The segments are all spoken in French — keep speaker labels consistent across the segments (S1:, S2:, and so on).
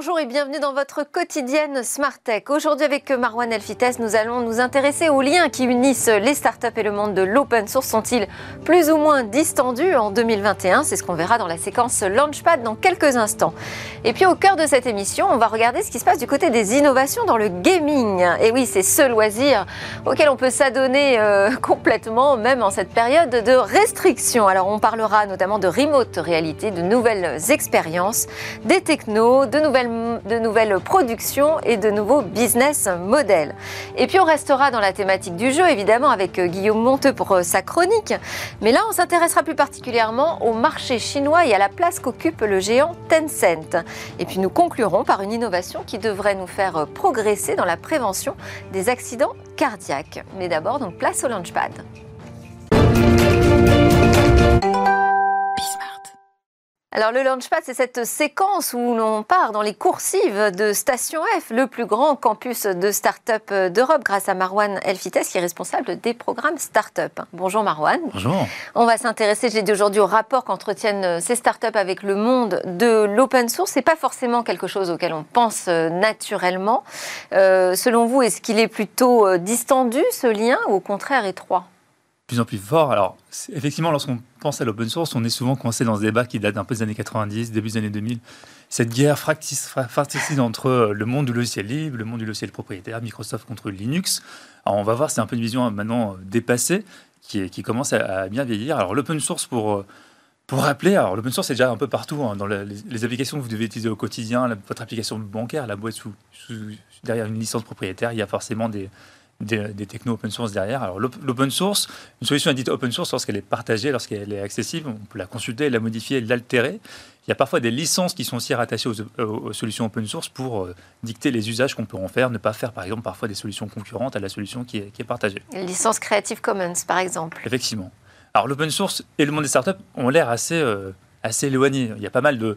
S1: Bonjour et bienvenue dans votre quotidienne Smart Tech. Aujourd'hui avec Marwan Elfites, nous allons nous intéresser aux liens qui unissent les startups et le monde de l'open source. Sont-ils plus ou moins distendus en 2021 C'est ce qu'on verra dans la séquence Launchpad dans quelques instants. Et puis au cœur de cette émission, on va regarder ce qui se passe du côté des innovations dans le gaming. Et oui, c'est ce loisir auquel on peut s'adonner euh, complètement, même en cette période de restriction. Alors on parlera notamment de remote réalité, de nouvelles expériences, des technos, de nouvelles de nouvelles productions et de nouveaux business models. Et puis on restera dans la thématique du jeu, évidemment, avec euh, Guillaume Monteux pour euh, sa chronique. Mais là, on s'intéressera plus particulièrement au marché chinois et à la place qu'occupe le géant Tencent. Et puis nous conclurons par une innovation qui devrait nous faire euh, progresser dans la prévention des accidents cardiaques. Mais d'abord, donc place au Launchpad. Alors le Launchpad, c'est cette séquence où l'on part dans les coursives de Station F, le plus grand campus de start-up d'Europe, grâce à Marwan Elfites, qui est responsable des programmes start-up. Bonjour Marwan.
S2: Bonjour.
S1: On va s'intéresser, je l'ai dit aujourd'hui, au rapport qu'entretiennent ces start-up avec le monde de l'open source. C'est pas forcément quelque chose auquel on pense naturellement. Euh, selon vous, est-ce qu'il est plutôt euh, distendu, ce lien, ou au contraire étroit?
S2: Plus en plus fort. Alors, effectivement, lorsqu'on pense à l'open source, on est souvent coincé dans ce débat qui date un peu des années 90, début des années 2000. Cette guerre fratricide entre euh, le monde du logiciel libre, le monde du logiciel propriétaire, Microsoft contre Linux. Alors, on va voir, c'est un peu une vision hein, maintenant euh, dépassée qui, qui commence à, bien vieillir. Alors, l'open source, pour, euh, pour rappeler, alors l'open source, c'est déjà un peu partout hein, dans les, applications que vous devez utiliser au quotidien, votre application bancaire, la boîte sous, derrière une licence propriétaire, il y a forcément des des, technos open source derrière. Alors l'open source, une solution est dite open source lorsqu'elle est partagée, lorsqu'elle est accessible, on peut la consulter, la modifier, l'altérer. Il y a parfois des licences qui sont aussi rattachées aux, solutions open source pour euh, dicter les usages qu'on peut en faire, ne pas faire par exemple parfois des solutions concurrentes à la solution qui est, qui est partagée.
S1: Licence Creative Commons par exemple.
S2: Effectivement. Alors l'open source et le monde des startups ont l'air assez, euh, assez éloignés. Il y a pas mal de,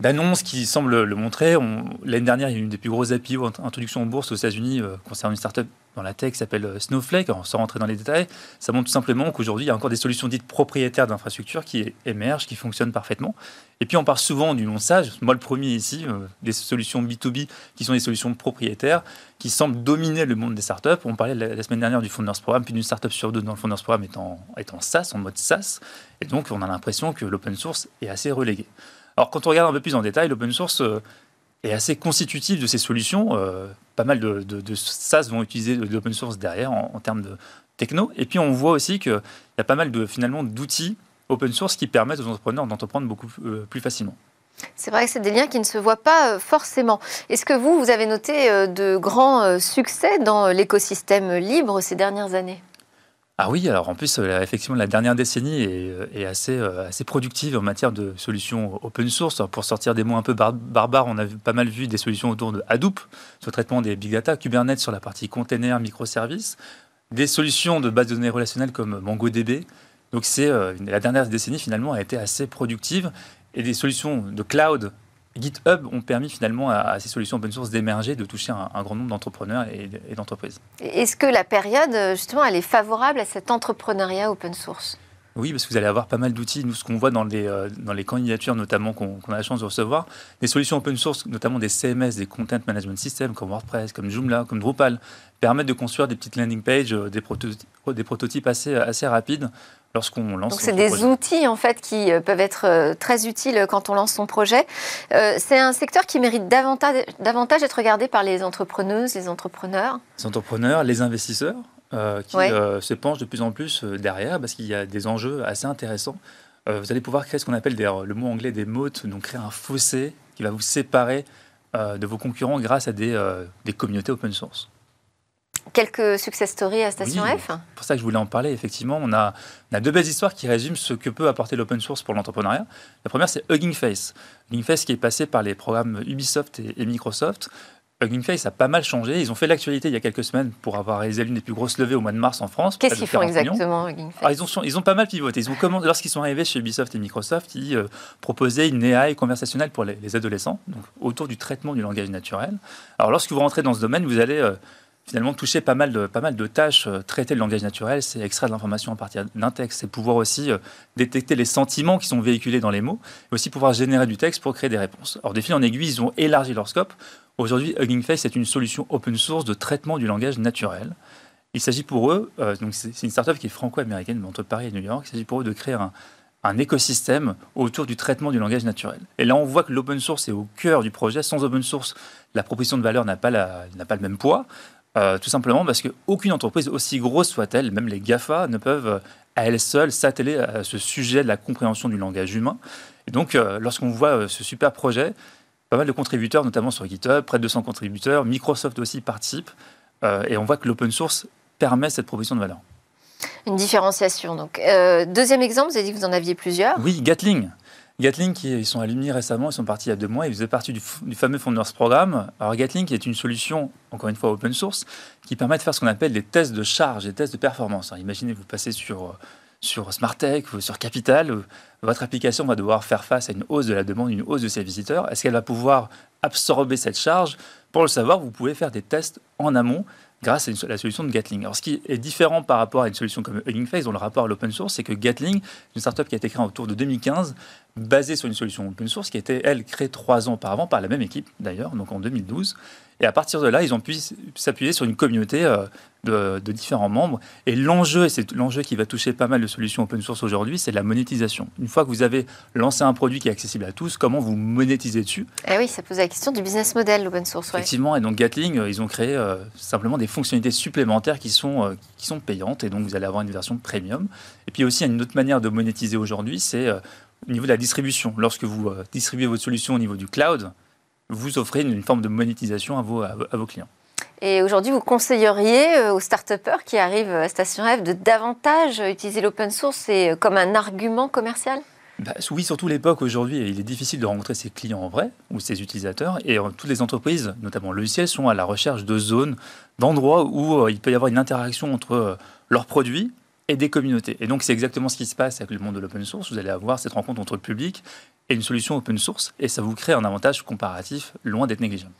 S2: d'annonces qui semblent le montrer. L'année dernière, il y a eu une des plus grosses API introduction en bourse aux États-Unis euh, concernant une startup dans la tech qui s'appelle euh, Snowflake. sans rentrer dans les détails, ça montre tout simplement qu'aujourd'hui, il y a encore des solutions dites propriétaires d'infrastructures qui émergent, qui fonctionnent parfaitement. Et puis, on parle souvent du non-sage. Moi, le premier ici, euh, des solutions B2B qui sont des solutions propriétaires qui semblent dominer le monde des startups. On parlait la, semaine dernière du Founders Programme, puis d'une startup sur deux dans le Founders Programme est en SaaS, en mode SaaS. Et donc, on a l'impression que l'open source est assez relégué. Alors quand on regarde un peu plus en détail, l'open source euh, est assez constitutif de ces solutions. Euh, pas mal de, SaaS vont utiliser de l'open source derrière en, termes de techno. Et puis on voit aussi qu'il y a pas mal de, finalement d'outils open source qui permettent aux entrepreneurs d'entreprendre beaucoup euh, plus facilement.
S1: C'est vrai que c'est des liens qui ne se voient pas forcément. Est-ce que vous, vous avez noté de grands succès dans l'écosystème libre ces dernières années?
S2: Ah oui, alors en plus, euh, effectivement, la dernière décennie est, euh, assez, euh, assez productive en matière de solutions open source. Pour sortir des mots un peu barbares, on a pas mal vu des solutions autour de Hadoop, sur le traitement des big data, Kubernetes sur la partie container, microservices, des solutions de base de données relationnelles comme MongoDB. Donc la dernière décennie finalement a été assez productive et des solutions de cloud GitHub ont permis finalement à, ces solutions open source d'émerger, de toucher un, grand nombre d'entrepreneurs et, d'entreprises.
S1: Est-ce que la période, justement, elle est favorable à cet entrepreneuriat open source?
S2: Oui, parce que vous allez avoir pas mal d'outils. Nous, ce qu'on voit dans les, euh, dans les candidatures, notamment qu'on a la chance de recevoir, des solutions open source, notamment des CMS, des Content Management Systems, comme WordPress, comme Joomla, comme Drupal, permettent de construire des petites landing pages, euh, des, des prototypes assez, assez rapides lorsqu'on lance.
S1: Donc c'est des outils en fait qui euh, peuvent être euh, très utiles quand on lance son projet. Euh, c'est un secteur qui mérite davantage, davantage d'être regardé par les entrepreneuses, les entrepreneurs.
S2: Les entrepreneurs, les investisseurs qui se penchent de plus en plus derrière parce qu'il y a des enjeux assez intéressants. vous allez pouvoir créer ce qu'on appelle le mot anglais des moats, donc créer un fossé qui va vous séparer de vos concurrents grâce à des, des communautés open source.
S1: Quelques success stories à Station F
S2: C'est pour ça que je voulais en parler. Effectivement, on a, deux belles histoires qui résument ce que peut apporter l'open source pour l'entrepreneuriat. La première, c'est Hugging Face. Hugging Face qui est passé par les programmes Ubisoft et, Microsoft. Hugging Face a pas mal changé. Ils ont fait l'actualité il y a quelques semaines pour avoir réalisé l'une des plus grosses levées au mois de mars en France.
S1: Qu'est-ce qu'ils font exactement, Hugging Face?
S2: Ils, ont, ils ont pas mal pivoté. Ils ont lorsqu'ils sont arrivés chez Ubisoft et Microsoft, ils euh, proposaient une AI conversationnelle pour les, adolescents, donc autour du traitement du langage naturel. Alors, lorsque vous rentrez dans ce domaine, vous allez. Euh, finalement toucher pas mal de, pas mal de tâches. Euh, traiter le langage naturel, c'est extraire de l'information à partir d'un texte, c'est pouvoir aussi euh, détecter les sentiments qui sont véhiculés dans les mots, et aussi pouvoir générer du texte pour créer des réponses. Alors, des fils en aiguille, ils ont élargi leur scope. Aujourd'hui, Hugging Face est une solution open source de traitement du langage naturel. Il s'agit pour eux, euh, donc c'est une startup qui est franco-américaine, entre Paris et New York, il s'agit pour eux de créer un, écosystème autour du traitement du langage naturel. Et là, on voit que l'open source est au cœur du projet. Sans open source, la proposition de valeur n'a pas, le même poids. Euh, tout simplement parce qu'aucune entreprise, aussi grosse soit-elle, même les GAFA, ne peuvent euh, à elles seules s'atteler à ce sujet de la compréhension du langage humain. Et donc, lorsqu'on voit ce super projet, pas mal de contributeurs, notamment sur GitHub, près de 200 contributeurs, Microsoft aussi participe, et on voit que l'open source permet cette proposition de valeur.
S1: Une différenciation. Donc, deuxième exemple, vous avez dit que vous en aviez plusieurs.
S2: Oui, Gatling. Gatling, qui, ils sont alumni récemment, ils sont partis il y a deux mois, ils faisaient partie du, fameux Founders Programme. Alors Gatling est une solution, encore une fois open source, qui permet de faire ce qu'on appelle des tests de charge, des tests de performance. imaginez, vous passez sur, sur Smartech ou sur Capital, votre application va devoir faire face à une hausse de la demande, une hausse de ses visiteurs. Est-ce qu'elle va pouvoir absorber cette charge? Pour le savoir, vous pouvez faire des tests en amont grâce à, la solution de Gatling. Alors, ce qui est différent par rapport à une solution comme Hugging Face, dont le rapport à l'open source, c'est que Gatling, une startup qui a été créée autour de 2015, basée sur une solution open source qui a été, elle, créée trois ans auparavant par la même équipe, d'ailleurs, donc en 2012. Et à partir de là, ils ont pu s'appuyer sur une communauté euh, de, différents membres. Et l'enjeu, et c'est l'enjeu qui va toucher pas mal de solutions open source aujourd'hui, c'est la monétisation. Une fois que vous avez lancé un produit qui est accessible à tous, comment vous monétisez dessus
S1: Eh oui, ça pose la question du business model, l'open source.
S2: Effectivement, et donc Gatling, euh, ils ont créé euh, simplement des fonctionnalités supplémentaires qui sont, qui sont payantes, et donc vous allez avoir une version premium. Et puis aussi, il y a une autre manière de monétiser aujourd'hui, c'est au niveau de la distribution. Lorsque vous distribuez votre solution au niveau du cloud, vous offrez une, forme de monétisation à vos, à, vos clients.
S1: Et aujourd'hui, vous conseilleriez euh, aux start qui arrivent à Station F de davantage utiliser l'open source euh, comme un argument commercial?
S2: Bah, oui, surtout l'époque aujourd'hui, il est difficile de rencontrer ses clients en vrai ou ses utilisateurs. Et euh, toutes les entreprises, notamment logiciels, sont à la recherche de zones, d'endroits où il peut y avoir une interaction entre leurs produits et des communautés. Et donc, c'est exactement ce qui se passe avec le monde de l'open source. Vous allez avoir cette rencontre entre le public et une solution open source, et ça vous crée un avantage comparatif loin d'être négligeable.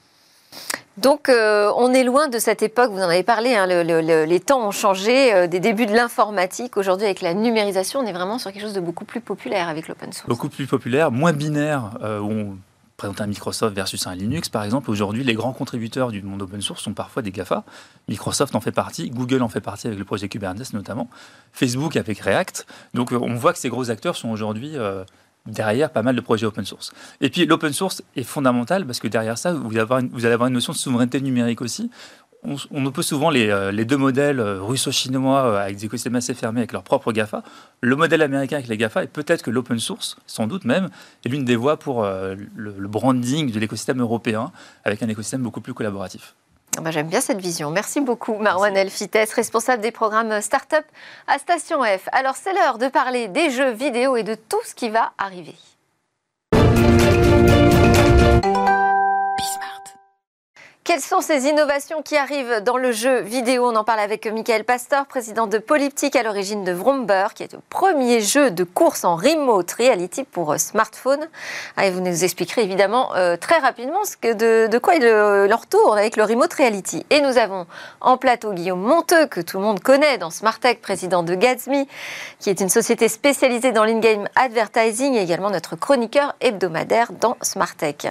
S1: Donc, euh, on est loin de cette époque, vous en avez parlé, hein, les temps ont changé, euh, des débuts de l'informatique. Aujourd'hui, avec la numérisation, on est vraiment sur quelque chose de beaucoup plus populaire avec l'open source.
S2: Beaucoup plus populaire, moins binaire, euh, on présente un Microsoft versus un Linux, par exemple. Aujourd'hui, les grands contributeurs du monde open source sont parfois des GAFA. Microsoft en fait partie, Google en fait partie avec le projet Kubernetes notamment, Facebook avec React. Donc, on voit que ces gros acteurs sont aujourd'hui derrière pas mal de projets open source. Et puis l'open source est fondamental parce que derrière ça, vous allez avoir une, vous notion de souveraineté numérique aussi. On, on oppose souvent les, euh, les deux modèles euh, russo-chinois euh, avec des écosystèmes assez fermés avec leurs propres GAFA. Le modèle américain avec les GAFA et peut-être que l'open source, sans doute même, est l'une des voies pour le branding de l'écosystème européen avec un écosystème beaucoup plus collaboratif.
S1: Ah bah, j'aime bien cette vision. Merci beaucoup, Marwan Elfites, responsable des programmes Startup à Station F. Alors, c'est l'heure de parler des jeux vidéo et de tout ce qui va arriver. Quelles sont ces innovations qui arrivent dans le jeu vidéo? On en parle avec Michael Pastor, président de Polyptic à l'origine de Vromber, qui est le premier jeu de course en remote reality pour euh, smartphone. Ah, vous nous expliquerez évidemment euh, très rapidement de, quoi il leur tourne avec le remote reality. Et nous avons en plateau Guillaume Monteux, que tout le monde connaît dans Smartech, président de Gatsby, qui est une société spécialisée dans l'in-game advertising et également notre chroniqueur hebdomadaire dans Smartech.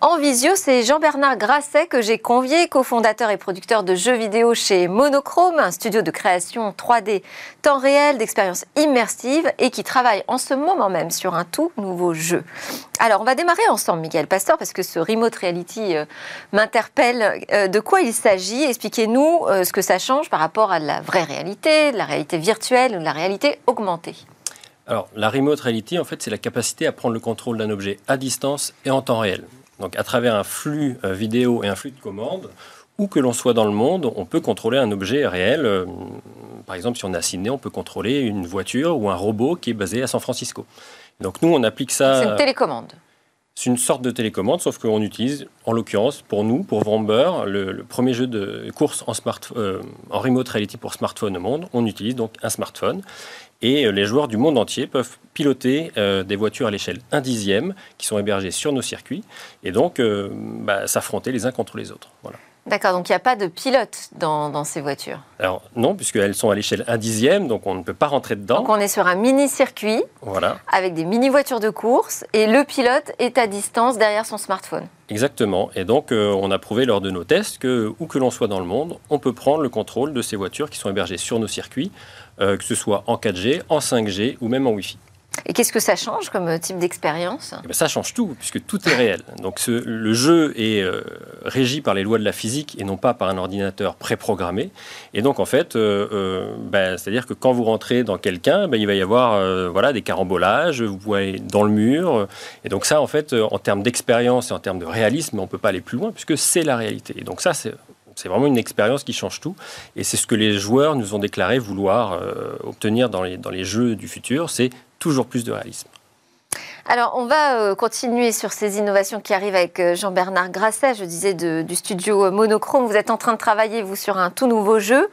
S1: En visio, c'est Jean-Bernard Grasset que j'ai convié, cofondateur et producteur de jeux vidéo chez Monochrome, un studio de création 3D temps réel, d'expérience immersive et qui travaille en ce moment même sur un tout nouveau jeu. Alors, on va démarrer ensemble, Miguel Pastor, parce que ce remote reality euh, m'interpelle. Euh, de quoi il s'agit? Expliquez-nous euh, ce que ça change par rapport à la vraie réalité, la réalité virtuelle ou la réalité augmentée.
S3: Alors, la remote reality, en fait, c'est la capacité à prendre le contrôle d'un objet à distance et en temps réel. Donc à travers un flux euh, vidéo et un flux de commandes, où que l'on soit dans le monde, on peut contrôler un objet réel. Euh, par exemple, si on est à Sydney, on peut contrôler une voiture ou un robot qui est basé à San Francisco. Donc nous, on applique ça.
S1: C'est une télécommande.
S3: C'est une sorte de télécommande, sauf qu'on utilise, en l'occurrence, pour nous, pour Vromber, le, premier jeu de course en, smart, euh, en remote reality pour smartphone au monde, on utilise donc un smartphone. Et euh, les joueurs du monde entier peuvent piloter euh, des voitures à l'échelle 1 dixième qui sont hébergées sur nos circuits et donc bah, s'affronter les uns contre les autres. Voilà.
S1: D'accord, donc il n'y a pas de pilote dans, ces voitures
S3: Alors non, puisqu'elles sont à l'échelle 1 dixième, donc on ne peut pas rentrer dedans.
S1: Donc on est sur un mini-circuit
S3: voilà.
S1: avec des mini-voitures de course et le pilote est à distance derrière son smartphone.
S3: Exactement, et donc euh, on a prouvé lors de nos tests que où que l'on soit dans le monde, on peut prendre le contrôle de ces voitures qui sont hébergées sur nos circuits, euh, que ce soit en 4G, en 5G ou même en Wi-Fi.
S1: Et qu'est-ce que ça change comme type d'expérience?
S3: Eh ben, Ça change tout, puisque tout est réel. Donc le jeu est euh, régi par les lois de la physique et non pas par un ordinateur préprogrammé. Et donc en fait, euh, euh, ben, c'est-à-dire que quand vous rentrez dans quelqu'un, ben, il va y avoir voilà, des carambolages, vous pouvez aller dans le mur. Et donc ça, en fait, en termes d'expérience et en termes de réalisme, on ne peut pas aller plus loin, puisque c'est la réalité. Et donc ça, c'est vraiment une expérience qui change tout. Et c'est ce que les joueurs nous ont déclaré vouloir obtenir dans les, dans les jeux du futur, c'est toujours plus de réalisme.
S1: Alors, on va euh, continuer sur ces innovations qui arrivent avec euh, Jean-Bernard Grasset, je disais, du studio Monochrome. Vous êtes en train de travailler, vous, sur un tout nouveau jeu.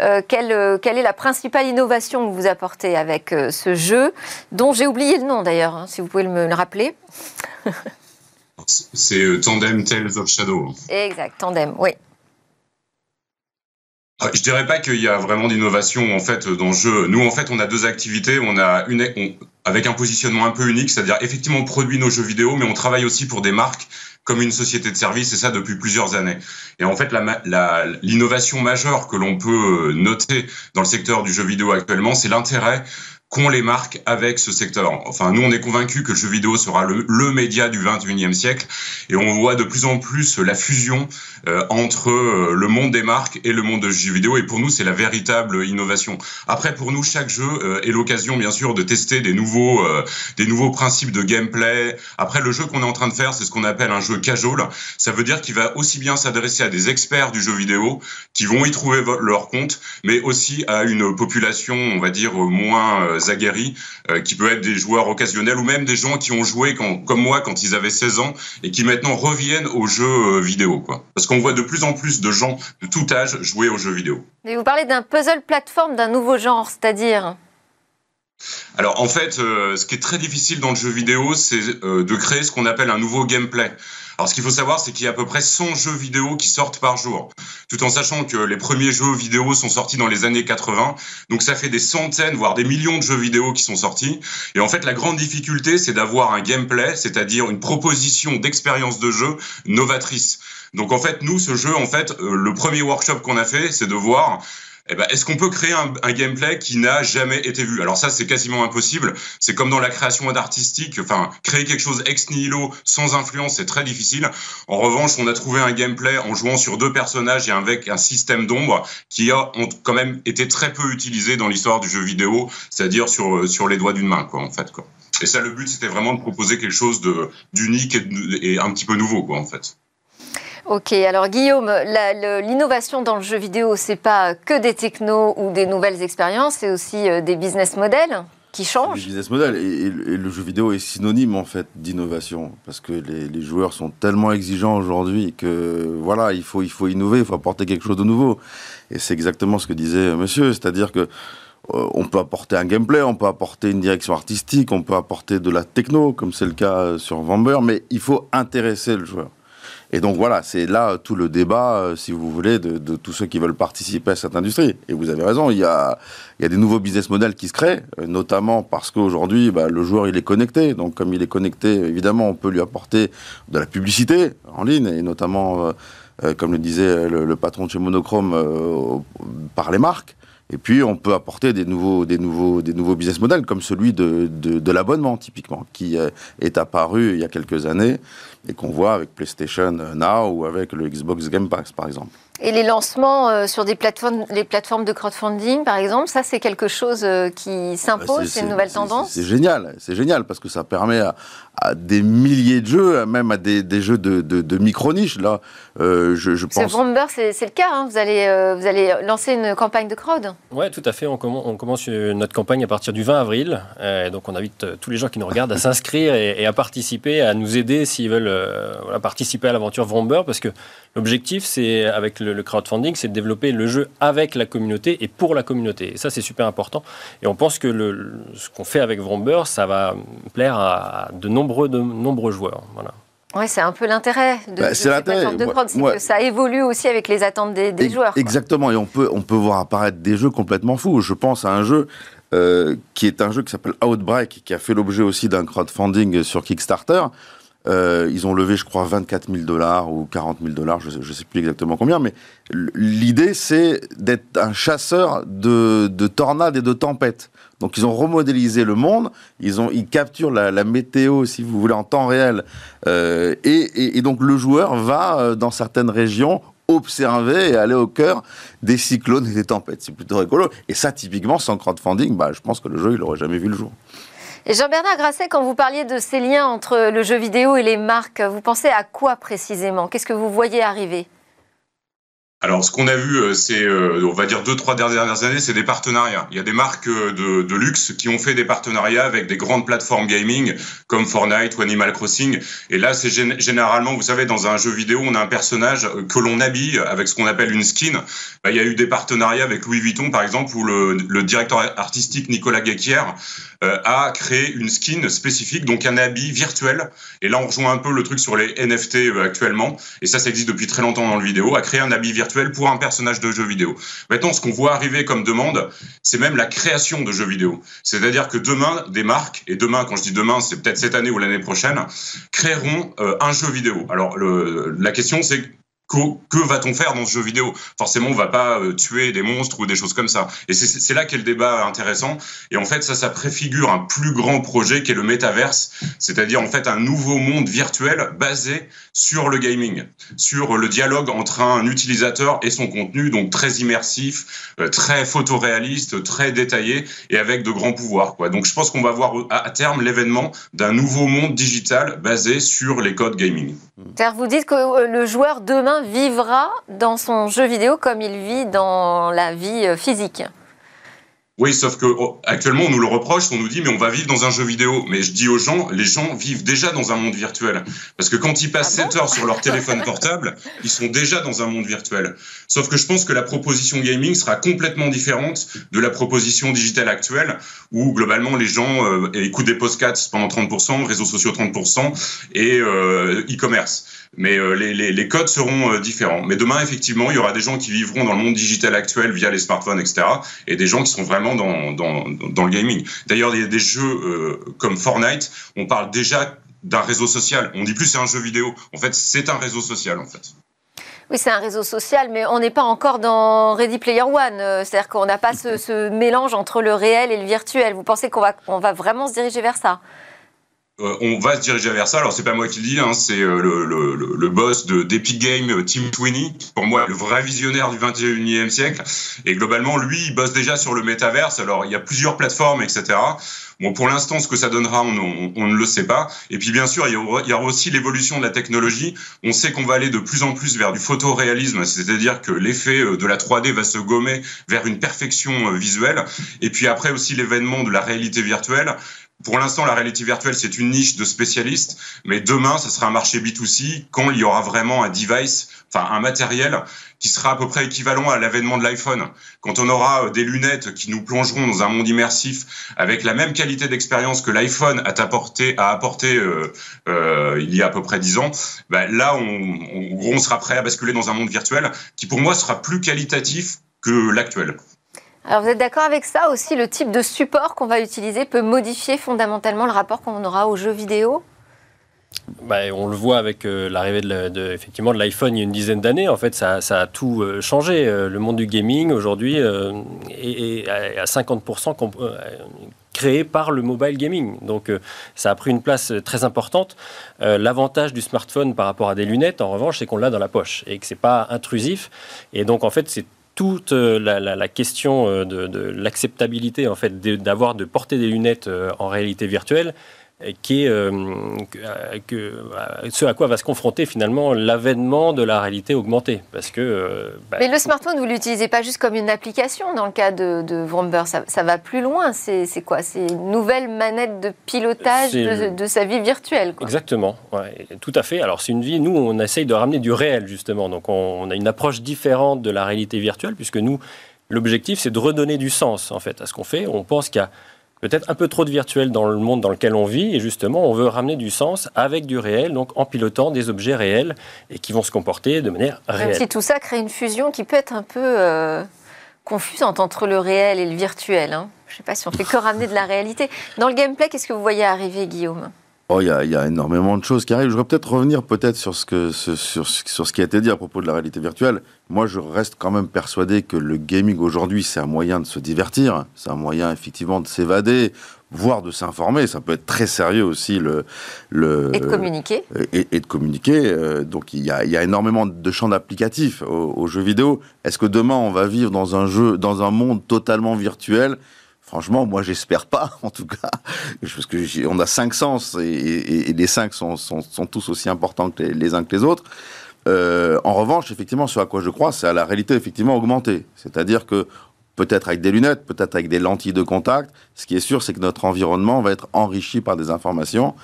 S1: Euh, quelle, est la principale innovation que vous apportez avec ce jeu, dont j'ai oublié le nom d'ailleurs, hein, si vous pouvez me le rappeler
S4: C'est Tandem Tales of Shadow.
S1: Exact, Tandem, oui.
S4: Ah, je dirais pas qu'il y a vraiment d'innovation en fait dans le jeu. Nous en fait on a deux activités. On a une avec un positionnement un peu unique, c'est-à-dire effectivement on produit nos jeux vidéo, mais on travaille aussi pour des marques comme une société de service et ça depuis plusieurs années. Et en fait l'innovation majeure que l'on peut noter dans le secteur du jeu vidéo actuellement, c'est l'intérêt qu'ont les marques avec ce secteur. Enfin, nous, on est convaincus que le jeu vidéo sera le, le média du 21e siècle et on voit de plus en plus la fusion euh, entre euh, le monde des marques et le monde de jeu vidéo. Et pour nous, c'est la véritable innovation. Après, pour nous, chaque jeu euh, est l'occasion, bien sûr, de tester des nouveaux, des nouveaux principes de gameplay. Après, le jeu qu'on est en train de faire, c'est ce qu'on appelle un jeu casual. Ça veut dire qu'il va aussi bien s'adresser à des experts du jeu vidéo qui vont y trouver leur compte, mais aussi à une population, on va dire, moins euh, qui peut être des joueurs occasionnels ou même des gens qui ont joué comme moi quand ils avaient 16 ans et qui maintenant reviennent aux jeux euh, vidéo. Parce qu'on voit de plus en plus de gens de tout âge jouer aux jeux vidéo.
S1: Mais vous parlez d'un puzzle plateforme d'un nouveau genre, c'est-à-dire
S4: alors en fait, euh, ce qui est très difficile dans le jeu vidéo, c'est de créer ce qu'on appelle un nouveau gameplay. Alors ce qu'il faut savoir, c'est qu'il y a à peu près 100 jeux vidéo qui sortent par jour, tout en sachant que les premiers jeux vidéo sont sortis dans les années 80. Donc ça fait des centaines, voire des millions de jeux vidéo qui sont sortis. Et en fait, la grande difficulté, c'est d'avoir un gameplay, c'est-à-dire une proposition d'expérience de jeu novatrice. Donc en fait, nous, ce jeu, en fait, euh, le premier workshop qu'on a fait, c'est de voir eh ben, est-ce qu'on peut créer un, un gameplay qui n'a jamais été vu? Alors ça, c'est quasiment impossible. C'est comme dans la création artistique. Enfin, créer quelque chose ex nihilo sans influence, c'est très difficile. En revanche, on a trouvé un gameplay en jouant sur deux personnages et avec un système d'ombre qui a ont quand même été très peu utilisé dans l'histoire du jeu vidéo, c'est-à-dire sur sur les doigts d'une main, quoi, en fait, quoi. Et ça, le but, c'était vraiment de proposer quelque chose d'unique et, et un petit peu nouveau, quoi, en fait.
S1: Ok, alors Guillaume, l'innovation dans le jeu vidéo, c'est pas que des technos ou des nouvelles expériences, c'est aussi euh, des business models qui changent.
S5: Des business models et, le jeu vidéo est synonyme en fait d'innovation parce que les, joueurs sont tellement exigeants aujourd'hui que voilà, il faut il faut innover, il faut apporter quelque chose de nouveau. Et c'est exactement ce que disait Monsieur, c'est-à-dire que euh, on peut apporter un gameplay, on peut apporter une direction artistique, on peut apporter de la techno, comme c'est le cas sur Vamber, mais il faut intéresser le joueur. Et donc voilà, c'est là tout le débat, euh, si vous voulez, de, tous ceux qui veulent participer à cette industrie. Et vous avez raison, il y a, des nouveaux business models qui se créent, euh, notamment parce qu'aujourd'hui, bah, le joueur, il est connecté. Donc comme il est connecté, évidemment, on peut lui apporter de la publicité en ligne, et notamment, euh, comme le disait le, patron de chez Monochrome, par les marques. Et puis, on peut apporter des nouveaux, business models, comme celui de l'abonnement, typiquement, qui est apparu il y a quelques années et qu'on voit avec PlayStation Now ou avec le Xbox Game Pass, par exemple.
S1: Et les lancements euh, sur des plateformes, les plateformes de crowdfunding, par exemple, ça c'est quelque chose euh, qui s'impose, bah, c'est une nouvelle tendance
S5: C'est génial, c'est génial parce que ça permet à, des milliers de jeux, même à des, jeux de, de, micro-niches. Là,
S1: euh, je, je pense. c'est le cas, hein. vous, allez, vous allez lancer une campagne de crowd
S3: Oui, tout à fait. On, on, commence notre campagne à partir du 20 avril. donc on invite tous les gens qui nous regardent à s'inscrire et, à participer, à nous aider s'ils veulent voilà, participer à l'aventure Vromber parce que l'objectif, c'est avec le, crowdfunding, c'est de développer le jeu avec la communauté et pour la communauté. Et ça, c'est super important. Et on pense que ce qu'on fait avec Vromber, ça va plaire à, de nombreux, de nombreux joueurs. Voilà.
S1: Oui, c'est un peu l'intérêt de,
S5: bah,
S1: c'est que ça évolue aussi avec les attentes des, joueurs.
S5: Exactement, et on peut, on peut voir apparaître des jeux complètement fous. Je pense à un jeu euh, qui est un jeu qui s'appelle Outbreak, qui a fait l'objet aussi d'un crowdfunding sur Kickstarter. Euh, ils ont levé, je crois, 24 000 dollars ou 40 000 dollars, je ne sais plus exactement combien, mais l'idée, c'est d'être un chasseur de, de, tornades et de tempêtes. Donc, ils ont remodélisé le monde, ils, capturent la, météo, si vous voulez, en temps réel. Euh, et, donc, le joueur va euh, dans certaines régions observer et aller au cœur des cyclones et des tempêtes. C'est plutôt rigolo. Et ça, typiquement, sans crowdfunding, bah, je pense que le jeu, il n'aurait jamais vu le jour.
S1: Jean-Bernard Grasset, quand vous parliez de ces liens entre le jeu vidéo et les marques, vous pensez à quoi précisément? Qu'est-ce que vous voyez arriver?
S4: Alors, ce qu'on a vu, euh, c'est, euh, on va dire, deux, trois dernières années, c'est des partenariats. Il y a des marques euh, de, de, luxe qui ont fait des partenariats avec des grandes plateformes gaming comme Fortnite ou Animal Crossing. Et là, c'est généralement, vous savez, dans un jeu vidéo, on a un personnage que l'on habille avec ce qu'on appelle une skin. Bah, il y a eu des partenariats avec Louis Vuitton, par exemple, où le, le directeur artistique Nicolas Guéquière a créé une skin spécifique, donc un habit virtuel. Et là, on rejoint un peu le truc sur les NFT actuellement. Et ça, ça existe depuis très longtemps dans le vidéo, a créé un habit virtuel pour un personnage de jeu vidéo. Maintenant, ce qu'on voit arriver comme demande, c'est même la création de jeux vidéo. C'est-à-dire que demain, des marques, et demain, quand je dis demain, c'est peut-être cette année ou l'année prochaine, créeront euh, un jeu vidéo. Alors, la question, c'est que, va-t-on faire dans ce jeu vidéo? Forcément, on va pas euh, tuer des monstres ou des choses comme ça. Et c'est là qu'est le débat intéressant. Et en fait, ça, ça préfigure un plus grand projet qui est le métaverse, c'est-à-dire en fait un nouveau monde virtuel basé sur le gaming, sur le dialogue entre un utilisateur et son contenu, donc très immersif, euh, très photoréaliste, très détaillé et avec de grands pouvoirs. Donc, je pense qu'on va voir à terme l'événement d'un nouveau monde digital basé sur les codes gaming.
S1: Vous dites que euh, le joueur demain vivra dans son jeu vidéo comme il vit dans la vie euh, physique.
S4: Oui, sauf que oh, actuellement on nous le reproche, on nous dit mais on va vivre dans un jeu vidéo. Mais je dis aux gens, les gens vivent déjà dans un monde virtuel. Parce que quand ils passent 7 ah heures sur leur téléphone portable, ils sont déjà dans un monde virtuel. Sauf que je pense que la proposition gaming sera complètement différente de la proposition digitale actuelle, où globalement les gens euh, écoutent des podcasts pendant 30%, réseaux sociaux 30% et euh, e-commerce mais euh, les, codes seront euh, différents. Mais demain, effectivement, il y aura des gens qui vivront dans le monde digital actuel via les smartphones, etc., et des gens qui seront vraiment dans, dans, le gaming. D'ailleurs, il y a des jeux euh, comme Fortnite, on parle déjà d'un réseau social. On dit plus c'est un jeu vidéo. En fait, c'est un réseau social, en fait.
S1: Oui, c'est un réseau social, mais on n'est pas encore dans Ready Player One. C'est-à-dire qu'on n'a pas ce, ce, mélange entre le réel et le virtuel. Vous pensez qu'on va, on va vraiment se diriger vers ça?
S4: Euh, on va se diriger vers ça. Alors c'est pas moi qui le dis, hein, c'est euh, le, le, le, boss de d'Epic Games, euh, Tim Sweeney, pour moi le vrai visionnaire du 21e siècle. Et globalement, lui, il bosse déjà sur le métaverse. Alors il y a plusieurs plateformes, etc. Bon, pour l'instant, ce que ça donnera, on, on, ne le sait pas. Et puis bien sûr, il y aura, il y aura aussi l'évolution de la technologie. On sait qu'on va aller de plus en plus vers du photoréalisme, c'est-à-dire que l'effet de la 3D va se gommer vers une perfection visuelle. Et puis après aussi l'événement de la réalité virtuelle pour l'instant, la réalité virtuelle, c'est une niche de spécialistes, mais demain, ce sera un marché B2C quand il y aura vraiment un device, enfin un matériel qui sera à peu près équivalent à l'avènement de l'iPhone. Quand on aura euh, des lunettes qui nous plongeront dans un monde immersif avec la même qualité d'expérience que l'iPhone a apporté, a apporté euh, euh, il y a à peu près dix ans, ben là, on, on, on sera prêt à basculer dans un monde virtuel qui, pour moi, sera plus qualitatif que l'actuel.
S1: Alors vous êtes d'accord avec ça aussi Le type de support qu'on va utiliser peut modifier fondamentalement le rapport qu'on aura aux jeux vidéo?
S3: Bah, on le voit avec euh, l'arrivée de, effectivement de l'iPhone il y a une dizaine d'années. En fait, ça, ça, a tout euh, changé. Euh, le monde du gaming aujourd'hui est, à 50% créé par le mobile gaming. Donc ça a pris une place très importante. L'avantage du smartphone par rapport à des lunettes, en revanche, c'est qu'on l'a dans la poche et que c'est pas intrusif. Et donc en fait, c'est toute euh, la, question euh, de, l'acceptabilité en fait d'avoir de porter des lunettes euh, en réalité virtuelle qui est que, ce à quoi va se confronter finalement l'avènement de la réalité augmentée. Parce que,
S1: bah, Mais le smartphone, vous ne l'utilisez pas juste comme une application dans le cas de, de ça, va plus loin. C'est quoi? C'est une nouvelle manette de pilotage de, sa vie virtuelle.
S3: Exactement, tout à fait. Alors c'est une vie, nous on essaye de ramener du réel justement. Donc on, on a une approche différente de la réalité virtuelle puisque nous, l'objectif c'est de redonner du sens en fait à ce qu'on fait. On pense qu'il y a peut-être un peu trop de virtuel dans le monde dans lequel on vit. Et justement, on veut ramener du sens avec du réel, donc en pilotant des objets réels et qui vont se comporter de manière réelle.
S1: Même si tout ça crée une fusion qui peut être un peu euh, confusante entre le réel et le virtuel. Hein. Je ne sais pas si on fait que ramener de la réalité. Dans le gameplay, qu'est-ce que vous voyez arriver, Guillaume?
S5: Oh, il y, a, y, a énormément de choses qui arrivent. Je voudrais peut-être revenir peut-être sur ce que sur, sur, ce qui a été dit à propos de la réalité virtuelle. Moi, je reste quand même persuadé que le gaming aujourd'hui, c'est un moyen de se divertir, c'est un moyen effectivement de s'évader, voire de s'informer. Ça peut être très sérieux aussi le, le
S1: et de communiquer
S5: et, et de communiquer. Euh, donc il y a, y a, énormément de champs d'applicatifs aux, aux jeux vidéo. Est-ce que demain on va vivre dans un jeu, dans un monde totalement virtuel? Franchement, moi, j'espère pas, en tout cas, parce que on a cinq sens et, les cinq sont, sont, tous aussi importants que les, les uns que les autres. Euh, en revanche, effectivement, ce à quoi je crois, c'est à la réalité effectivement augmentée. C'est-à-dire que peut-être avec des lunettes, peut-être avec des lentilles de contact. Ce qui est sûr, c'est que notre environnement va être enrichi par des informations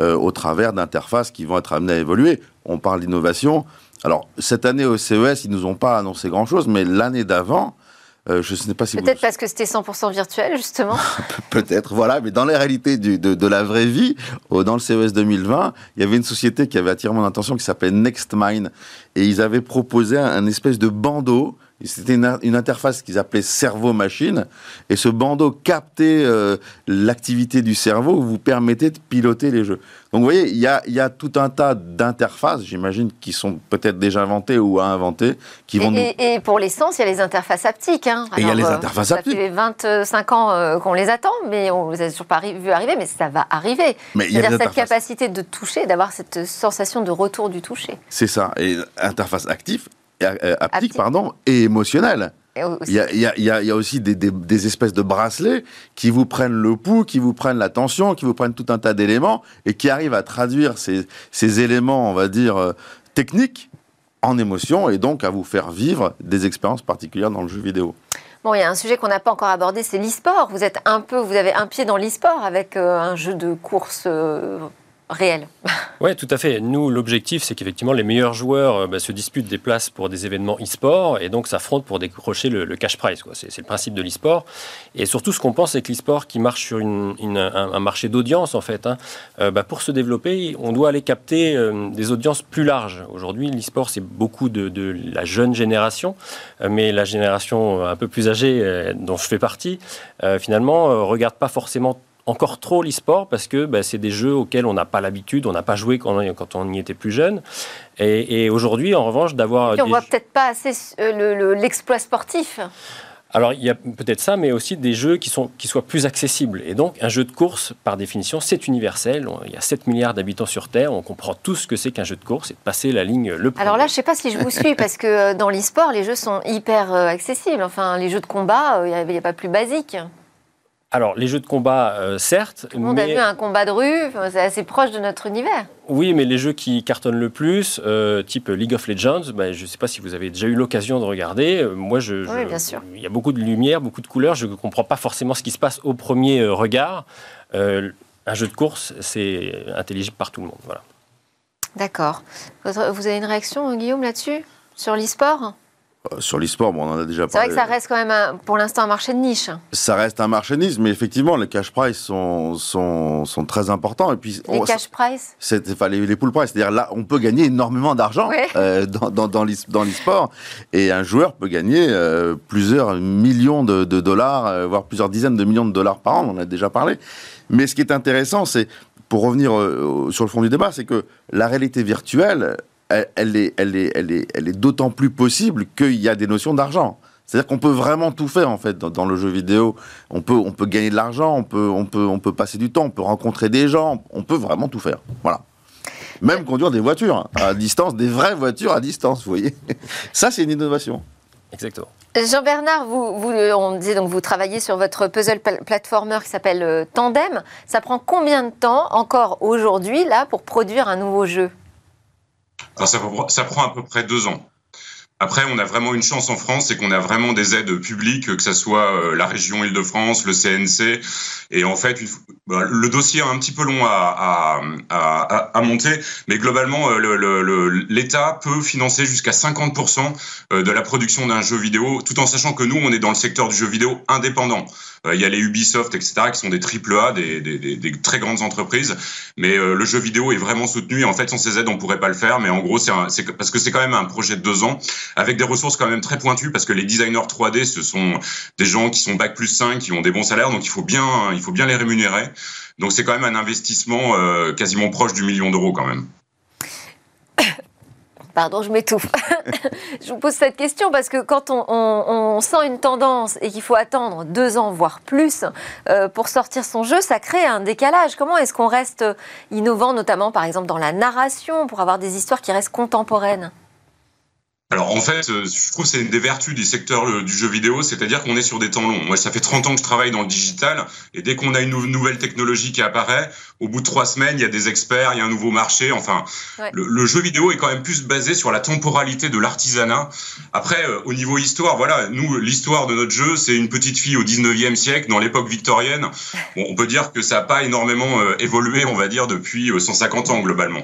S5: euh, au travers d'interfaces qui vont être amenées à évoluer. On parle d'innovation. Alors, cette année au CES, ils nous ont pas annoncé grand-chose, mais l'année d'avant,
S1: euh, je sais pas si Peut-être vous... parce que c'était 100% virtuel, justement.
S5: Peut-être, voilà. Mais dans la réalité du, de, de, la vraie vie, dans le CES 2020, il y avait une société qui avait attiré mon attention qui s'appelait NextMind. Et ils avaient proposé un, un espèce de bandeau c'était une, une, interface qu'ils appelaient cerveau-machine, et ce bandeau captait euh, l'activité du cerveau, vous permettait de piloter les jeux. Donc vous voyez, il y a, y a tout un tas d'interfaces, j'imagine, qui sont peut-être déjà inventées ou à inventer, qui vont...
S1: Et, nous... et, et pour l'essence, il y a les interfaces haptiques. Hein.
S5: Alors, et il y a les interfaces
S1: euh,
S5: haptiques.
S1: Ça fait 25 ans euh, qu'on les attend, mais on les a toujours pas vu arriver, mais ça va arriver. C'est-à-dire cette capacité de toucher, d'avoir cette sensation de retour du toucher.
S5: C'est ça, et interface active haptique, haptique, pardon, et émotionnel. Il y, a, il, y a, il y a, aussi des, des, des, espèces de bracelets qui vous prennent le pouls, qui vous prennent la tension, qui vous prennent tout un tas d'éléments et qui arrivent à traduire ces, ces éléments, on va dire, euh, techniques en émotion et donc à vous faire vivre des expériences particulières dans le jeu vidéo.
S1: Bon, il y a un sujet qu'on n'a pas encore abordé, c'est l'e-sport. Vous êtes un peu, vous avez un pied dans l'e-sport avec euh, un jeu de course euh, réel.
S3: Oui, tout à fait. Nous, l'objectif, c'est qu'effectivement, les meilleurs joueurs euh, bah, se disputent des places pour des événements e-sport et donc s'affrontent pour décrocher le, cash prize. C'est le principe de l'e-sport. Et surtout, ce qu'on pense, c'est que l'e-sport qui marche sur un, marché d'audience, en fait, hein, euh, bah, pour se développer, on doit aller capter euh, des audiences plus larges. Aujourd'hui, l'e-sport, c'est beaucoup de, la jeune génération, mais la génération un peu plus âgée, dont je fais partie, finalement, regarde pas forcément encore trop l'e-sport parce que bah, c'est des jeux auxquels on n'a pas l'habitude, on n'a pas joué quand on, quand on, y était plus jeune. Et, et aujourd'hui, en revanche, d'avoir.
S1: On voit peut-être pas assez l'exploit le, sportif.
S3: Alors, il y a peut-être ça, mais aussi des jeux qui, sont, qui soient plus accessibles. Et donc, un jeu de course, par définition, c'est universel. Il y a 7 milliards d'habitants sur Terre. On comprend tout ce que c'est qu'un jeu de course et de passer la ligne le premier.
S1: Alors là, je ne sais pas si je vous suis, parce que dans l'e-sport, les jeux sont hyper accessibles. Enfin, les jeux de combat, il n'y a, a, pas plus basique.
S3: Alors, les jeux de combat, euh, certes.
S1: Tout le monde mais... a vu un combat de rue, c'est assez proche de notre univers.
S3: Oui, mais les jeux qui cartonnent le plus, euh, type League of Legends, bah, je ne sais pas si vous avez déjà eu l'occasion de regarder. Euh, moi, je,
S1: oui, bien sûr.
S3: il y a beaucoup de lumière, beaucoup de couleurs. Je ne comprends pas forcément ce qui se passe au premier euh, regard. un jeu de course, c'est intelligible par tout le monde. Voilà.
S1: D'accord. Vous avez une réaction, Guillaume, là-dessus? Sur l'e-sport?
S5: Sur l'e-sport, bon, on en a déjà
S1: parlé. C'est vrai que ça reste quand même, un, pour l'instant, un marché de niche.
S5: Ça reste un marché de niche, mais effectivement, les cash price sont, sont, sont très importants. Et puis,
S1: les on, cash price
S5: c'est, enfin, les, les pool price, c'est-à-dire là, on peut gagner énormément d'argent ouais. euh, dans, dans, dans, l'e-sport. Et un joueur peut gagner euh, plusieurs millions de, de dollars, euh, voire plusieurs dizaines de millions de dollars par an, on en a déjà parlé. Mais ce qui est intéressant, c'est, pour revenir euh, sur le fond du débat, c'est que la réalité virtuelle, elle, elle, est, elle, est, elle, est, elle est d'autant plus possible qu'il y a des notions d'argent. C'est-à-dire qu'on peut vraiment tout faire en fait dans, dans, le jeu vidéo. On peut, on peut gagner de l'argent, on peut, on, peut, on peut passer du temps, on peut rencontrer des gens, on peut vraiment tout faire. Voilà. Même conduire des voitures hein, à distance, des vraies voitures à distance, vous voyez. Ça, c'est une innovation.
S3: Exactement.
S1: Jean-Bernard, vous, vous, on disait donc vous travaillez sur votre puzzle platformer qui s'appelle euh, Tandem. Ça prend combien de temps encore aujourd'hui là pour produire un nouveau jeu?
S4: Alors ça, prend à peu près deux ans. Après, on a vraiment une chance en France, c'est qu'on a vraiment des aides publiques, que ce soit la région Île-de-France, le CNC. Et en fait, bah, le dossier est un petit peu long à, monter, mais globalement, euh, l'État peut financer jusqu'à 50% euh, de la production d'un jeu vidéo, tout en sachant que nous, on est dans le secteur du jeu vidéo indépendant. Euh, il y a les Ubisoft, etc., qui sont des triple A, des, des, des, très grandes entreprises, mais le jeu vidéo est vraiment soutenu. Et en fait, sans ces aides, on pourrait pas le faire. Mais en gros, c'est parce que c'est quand même un projet de deux ans, avec des ressources quand même très pointues, parce que les designers 3D, ce sont des gens qui sont bac plus 5, qui ont des bons salaires, donc il faut bien, il faut bien les rémunérer. Donc c'est quand même un investissement euh, quasiment proche du million d'euros quand même.
S1: Pardon, je m'étouffe. je vous pose cette question parce que quand on, sent une tendance et qu'il faut attendre deux ans, voire plus, euh, pour sortir son jeu, ça crée un décalage. Comment est-ce qu'on reste innovant, notamment par exemple dans la narration, pour avoir des histoires qui restent contemporaines?
S4: Alors en fait, euh, je trouve que c'est une des vertus du secteur du jeu vidéo, c'est-à-dire qu'on est sur des temps longs. Moi, ça fait 30 ans que je travaille dans le digital, et dès qu'on a une nouvelle technologie qui apparaît, au bout de trois semaines, il y a des experts, il y a un nouveau marché. Enfin, le, jeu vidéo est quand même plus basé sur la temporalité de l'artisanat. Après, euh, au niveau histoire, voilà, nous, l'histoire de notre jeu, c'est une petite fille au 19e siècle, dans l'époque victorienne. Bon, on peut dire que ça n'a pas énormément évolué, on va dire, depuis 150 ans globalement.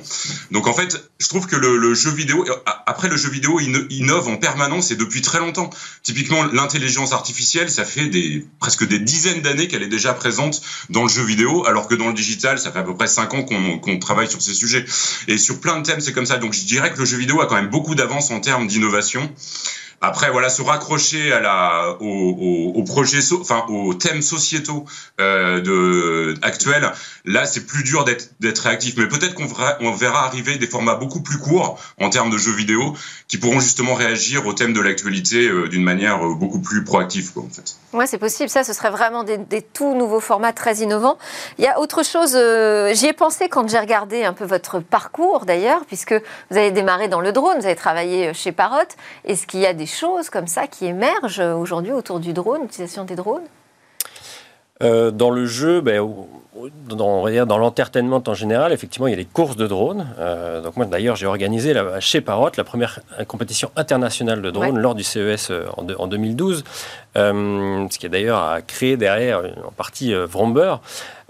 S4: Donc en fait, je trouve que le, le jeu vidéo, après le jeu vidéo, il innove en permanence et depuis très longtemps. Typiquement, l'intelligence artificielle, ça fait des, presque des dizaines d'années qu'elle est déjà présente dans le jeu vidéo, alors que dans le digital, ça fait à peu près cinq ans qu'on travaille sur ces sujets. Et sur plein de thèmes, c'est comme ça. Donc je dirais que le jeu vidéo a quand même beaucoup d'avance en termes d'innovation. Après, voilà, se raccrocher à la, au, au, projet, enfin, aux thèmes sociétaux euh, de, actuels, là, c'est plus dur d'être réactif. Mais peut-être qu'on verra, arriver des formats beaucoup plus courts en termes de jeux vidéo qui pourront justement réagir aux thèmes de l'actualité euh, d'une manière euh, beaucoup plus proactive, quoi, en fait.
S1: Ouais, c'est possible. Ça, ce serait vraiment des, tout nouveaux formats très innovants. Il y a autre chose. J'y ai pensé quand j'ai regardé un peu votre parcours, d'ailleurs, puisque vous avez démarré dans le drone, vous avez travaillé chez Parrot. Est-ce qu'il y a des choses comme ça qui émergent aujourd'hui autour du drone, l'utilisation des drones?
S3: Euh, dans le jeu, ben, dans, dans l'entertainment en général, effectivement, il y a les courses de drones. Euh, donc moi, d'ailleurs, j'ai organisé chez Parrot la première compétition internationale de drones lors du CES euh, en, en 2012, ce qui a d'ailleurs créé derrière en partie Vromber.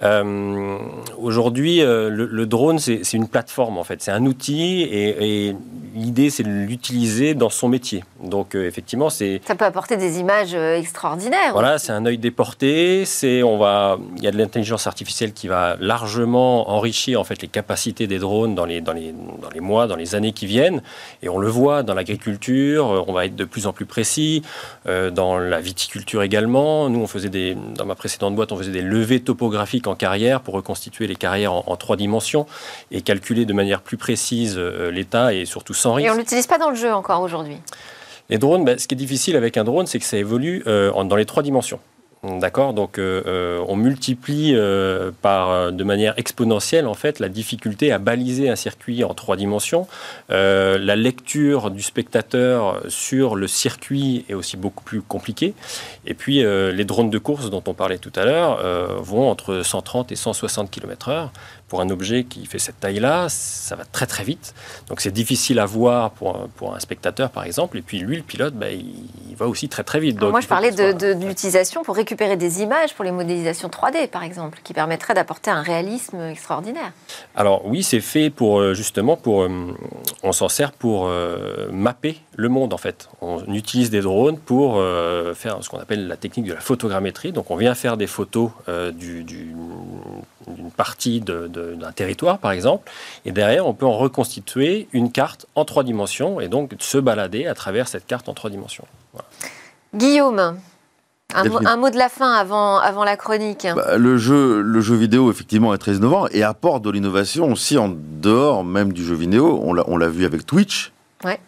S3: Euh, aujourd'hui, euh, le, drone, c'est une plateforme en fait, c'est un outil et, l'idée c'est de l'utiliser dans son métier. Donc euh, effectivement, c'est
S1: ça peut apporter des images extraordinaires.
S3: Voilà, c'est un œil déporté. C'est on va, il y a de l'intelligence artificielle qui va largement enrichir en fait les capacités des drones dans les dans les dans les mois, dans les années qui viennent. Et on le voit dans l'agriculture, on va être de plus en plus précis. dans la viticulture également. Nous, on faisait des dans ma précédente boîte, on faisait des levées topographiques en carrière pour reconstituer les carrières en, trois dimensions et calculer de manière plus précise euh, l'état et surtout sans risque.
S1: Et on l'utilise pas dans le jeu encore aujourd'hui
S3: Les drones, ben, ce qui est difficile avec un drone, c'est que ça évolue euh, dans les trois dimensions. D'accord Donc, euh, euh, on multiplie euh, par, de manière exponentielle, en fait, la difficulté à baliser un circuit en trois dimensions. la lecture du spectateur sur le circuit est aussi beaucoup plus compliquée. Et puis, les drones de course dont on parlait tout à l'heure vont entre 130 et 160 km/h pour un objet qui fait cette taille-là, ça va très très vite. Donc c'est difficile à voir pour un, pour un spectateur, par exemple. Et puis lui, le pilote, bah, il, va aussi très très vite.
S1: moi, je parlais de, l'utilisation pour récupérer des images pour les modélisations 3D, par exemple, qui permettraient d'apporter un réalisme extraordinaire.
S3: Alors oui, c'est fait pour euh, justement pour, euh, on s'en sert pour euh, mapper le monde en fait. On utilise des drones pour faire ce qu'on appelle la technique de la photogrammétrie. Donc on vient faire des photos du, du d'une partie d'un territoire, par exemple, et derrière, on peut en reconstituer une carte en trois dimensions, et donc se balader à travers cette carte en trois dimensions.
S1: Guillaume, un mot, de la fin avant, avant la chronique.
S5: Bah, le, jeu, le jeu vidéo, effectivement, est très innovant et apporte de l'innovation aussi en dehors même du jeu vidéo. On l'a vu avec Twitch,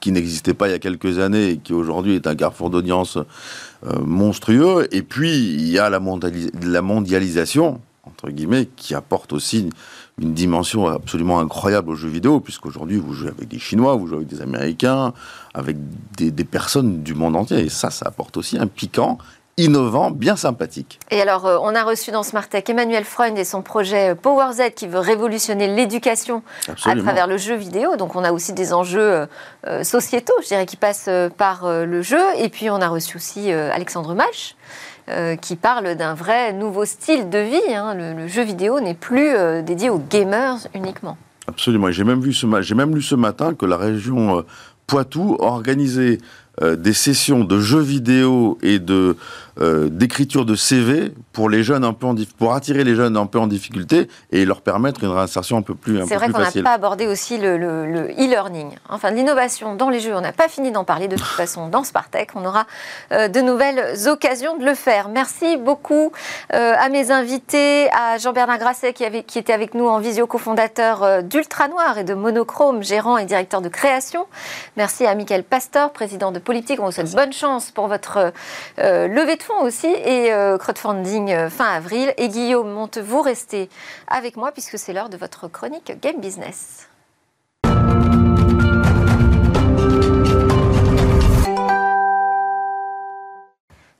S5: qui n'existait pas il y a quelques années et qui aujourd'hui est un carrefour d'audience euh, monstrueux. Et puis, il y a la, la mondialisation entre guillemets, qui apporte aussi une dimension absolument incroyable aux jeux vidéo, puisqu'aujourd'hui, vous jouez avec des Chinois, vous jouez avec des Américains, avec des, personnes du monde entier. Et ça, ça apporte aussi un piquant innovant, bien sympathique.
S1: Et alors, euh, on a reçu dans Smartech Emmanuel Freund et son projet PowerZ qui veut révolutionner l'éducation à travers le jeu vidéo. Donc, on a aussi des enjeux euh, euh, sociétaux, je dirais, qui passent par le jeu. Et puis, on a reçu aussi Alexandre Malch qui parle d'un vrai nouveau style de vie. Hein. Le, jeu vidéo n'est plus dédié aux gamers uniquement.
S5: Absolument. J'ai même, même lu ce matin que la région Poitou a organisé des sessions de jeux vidéo et de euh, d'écriture de CV pour les jeunes un peu en pour attirer les jeunes un peu en difficulté et leur permettre une réinsertion un peu plus
S1: C'est vrai qu'on n'a pas abordé aussi le e-learning, enfin l'innovation dans les jeux. On n'a pas fini d'en parler de toute façon dans Spartech. On aura euh, de nouvelles occasions de le faire. Merci beaucoup euh, à mes invités, à Jean-Bernard Grasset qui, avait, qui était avec nous en visio cofondateur d'Ultra Noir et de Monochrome, gérant et directeur de création. Merci à Michael Pastor, président de Politique. On vous souhaite bonne chance pour votre levée de aussi et euh, crowdfunding euh, fin avril. Et Guillaume Monte, vous restez avec moi puisque c'est l'heure de votre chronique Game Business.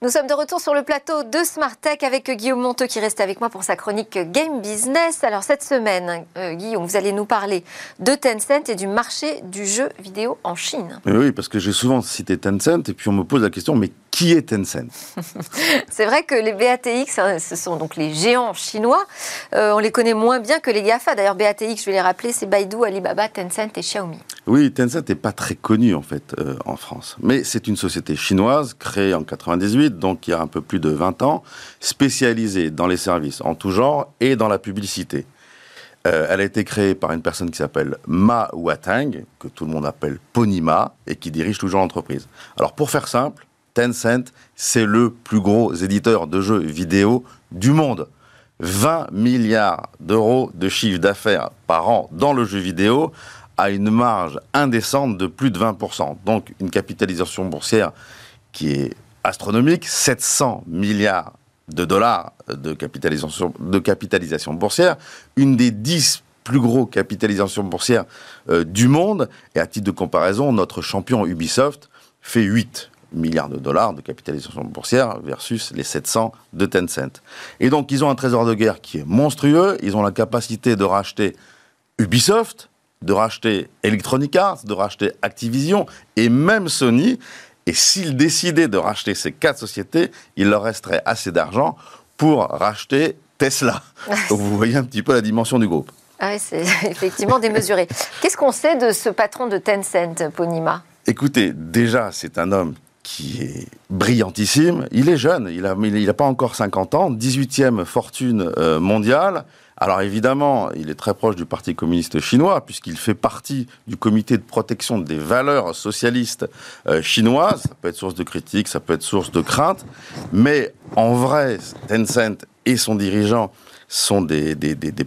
S1: Nous sommes de retour sur le plateau de Smart Tech avec Guillaume Monteux qui reste avec moi pour sa chronique Game Business. Alors cette semaine, euh, Guillaume, vous allez nous parler de Tencent et du marché du jeu vidéo en Chine.
S5: oui, parce que j'ai souvent cité Tencent et puis on me pose la question, mais qui est Tencent
S1: C'est vrai que les BATX, hein, ce sont donc les géants chinois. Euh, on les connaît moins bien que les GAFA. D'ailleurs, BATX, je vais les rappeler, c'est Baidu, Alibaba, Tencent et Xiaomi.
S5: Oui, Tencent n'est pas très connu en fait euh, en France. Mais c'est une société chinoise créée en 98, donc il y a un peu plus de 20 ans, spécialisée dans les services en tout genre et dans la publicité. Euh, elle a été créée par une personne qui s'appelle Ma Watang, que tout le monde appelle Ponima, et qui dirige toujours l'entreprise. Alors pour faire simple, Tencent, c'est le plus gros éditeur de jeux vidéo du monde. 20 milliards d'euros de chiffre d'affaires par an dans le jeu vidéo à une marge indécente de plus de 20%. Donc une capitalisation boursière qui est astronomique, 700 milliards de dollars de capitalisation, de capitalisation boursière, une des 10 plus gros capitalisations boursières euh, du monde. Et à titre de comparaison, notre champion Ubisoft fait 8 milliards de dollars de capitalisation boursière versus les 700 de Tencent. Et donc, ils ont un trésor de guerre qui est monstrueux. Ils ont la capacité de racheter Ubisoft, de racheter Electronic Arts, de racheter Activision et même Sony. Et s'ils décidaient de racheter ces quatre sociétés, il leur resterait assez d'argent pour racheter Tesla. Donc vous voyez un petit peu la dimension du groupe.
S1: Ah oui, c'est effectivement démesuré. Qu'est-ce qu'on sait de ce patron de Tencent, Ponima?
S5: Écoutez, déjà, c'est un homme qui est brillantissime. Il est jeune, il n'a pas encore 50 ans, 18e fortune euh, mondiale. Alors évidemment, il est très proche du Parti communiste chinois, puisqu'il fait partie du comité de protection des valeurs socialistes euh, chinoises. Ça peut être source de critique, ça peut être source de crainte. Mais en vrai, Tencent et son dirigeant sont des,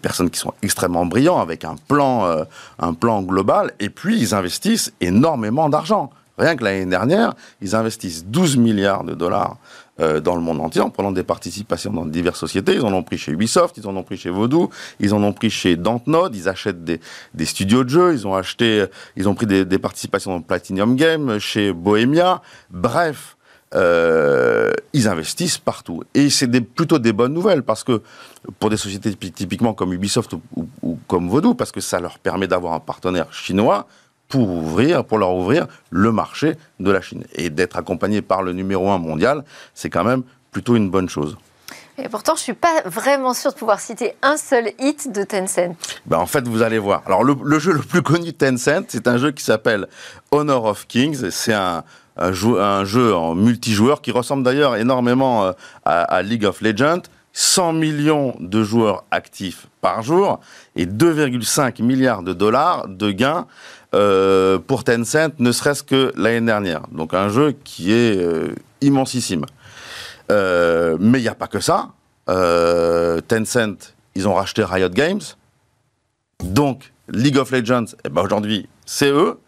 S5: personnes qui sont extrêmement brillants, avec un plan, euh, un plan global, et puis ils investissent énormément d'argent. Rien que l'année dernière, ils investissent 12 milliards de dollars euh, dans le monde entier en prenant des participations dans diverses sociétés. Ils en ont pris chez Ubisoft, ils en ont pris chez Vodou, ils en ont pris chez Dantnod, ils achètent des, studios de jeux, ils ont acheté, ils ont pris des, des participations dans Platinum Game, chez Bohemia. Bref, euh, ils investissent partout. Et c'est plutôt des bonnes nouvelles parce que pour des sociétés typiquement comme Ubisoft ou, ou comme Vodou, parce que ça leur permet d'avoir un partenaire chinois pour ouvrir, pour leur ouvrir le marché de la Chine. Et d'être accompagné par le numéro un mondial, c'est quand même plutôt une bonne chose.
S1: Et pourtant, je ne suis pas vraiment sûr de pouvoir citer un seul hit de Tencent.
S5: Ben en fait, vous allez voir. Alors, le, jeu le plus connu de Tencent, c'est un jeu qui s'appelle Honor of Kings. C'est un, un, jeu, en multijoueur qui ressemble d'ailleurs énormément euh, à, à League of Legends. 100 millions de joueurs actifs par jour et 2,5 milliards de dollars de gains euh, pour Tencent, ne serait-ce que l'année dernière. Donc un jeu qui est euh, immensissime. Euh, mais il n'y a pas que ça. Tencent, ils ont racheté Riot Games. Donc League of Legends, eh ben aujourd'hui, c'est eux.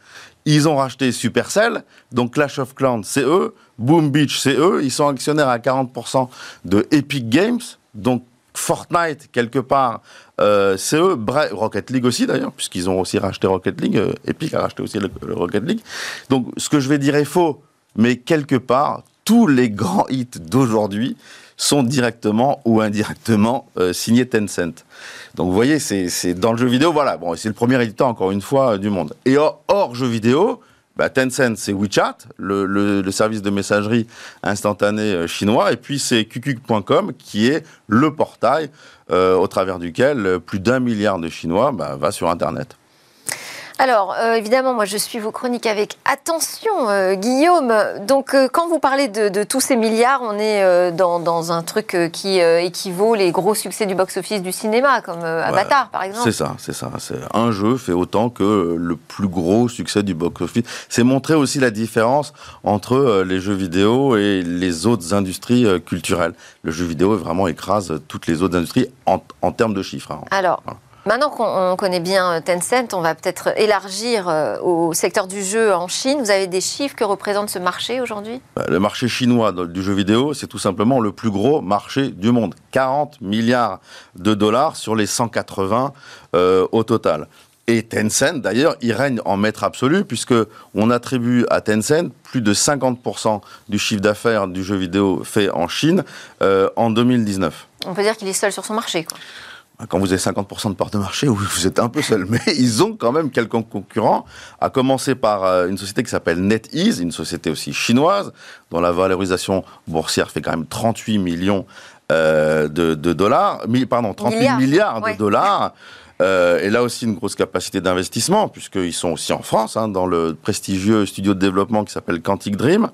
S5: Ils ont racheté Supercell, donc Clash of Clans, c'est eux. Boom Beach, c'est eux. Ils sont actionnaires à 40% de Epic Games. Donc Fortnite, quelque part, euh, c'est eux. Rocket League aussi, d'ailleurs, puisqu'ils ont aussi racheté Rocket League. Euh, Epic a racheté aussi le, Rocket League. Donc, ce que je vais dire est faux, mais quelque part, tous les grands hits d'aujourd'hui sont directement ou indirectement euh, signés Tencent. Donc, vous voyez, c'est dans le jeu vidéo, voilà. Bon, c'est le premier éditeur, encore une fois, du monde. Et hors, hors jeu vidéo, bah, Tencent, c'est WeChat, le, service de messagerie instantanée euh, chinois, et puis c'est QQ.com, qui est le portail euh, au travers duquel plus d'un milliard de Chinois bah, va sur Internet.
S1: Alors, euh, évidemment, moi, je suis vos chroniques avec attention, euh, Guillaume. Donc, euh, quand vous parlez de, tous ces milliards, on est dans, un truc qui équivaut les gros succès du box-office du cinéma, comme Avatar, par exemple.
S5: C'est ça, c'est ça. Un jeu fait autant que le plus gros succès du box-office. C'est montrer aussi la différence entre les jeux vidéo et les autres industries culturelles. Le jeu vidéo vraiment écrase toutes les autres industries en, termes de chiffres. Hein.
S1: Alors. Maintenant qu'on connaît bien euh, Tencent, on va peut-être élargir euh, au secteur du jeu en Chine. Vous avez des chiffres que représente ce marché aujourd'hui?
S5: Bah, Le marché chinois du jeu vidéo, c'est tout simplement le plus gros marché du monde. 40 milliards de dollars sur les 180 euh, au total. Et Tencent, d'ailleurs, il règne en maître absolu, puisque on attribue à Tencent plus de 50% du chiffre d'affaires du jeu vidéo fait en Chine en 2019.
S1: On peut dire qu'il est seul sur son marché. Quoi.
S5: Quand vous avez 50% de part de marché, vous êtes un peu seul. Mais ils ont quand même quelques concurrents, à commencer par euh, une société qui s'appelle NetEase, une société aussi chinoise, dont la valorisation boursière fait quand même 38 millions euh, de, dollars, pardon, 38 milliards, de dollars. Euh, et là aussi une grosse capacité d'investissement, puisqu'ils sont aussi en France, hein, dans le prestigieux studio de développement qui s'appelle Quantic Dream.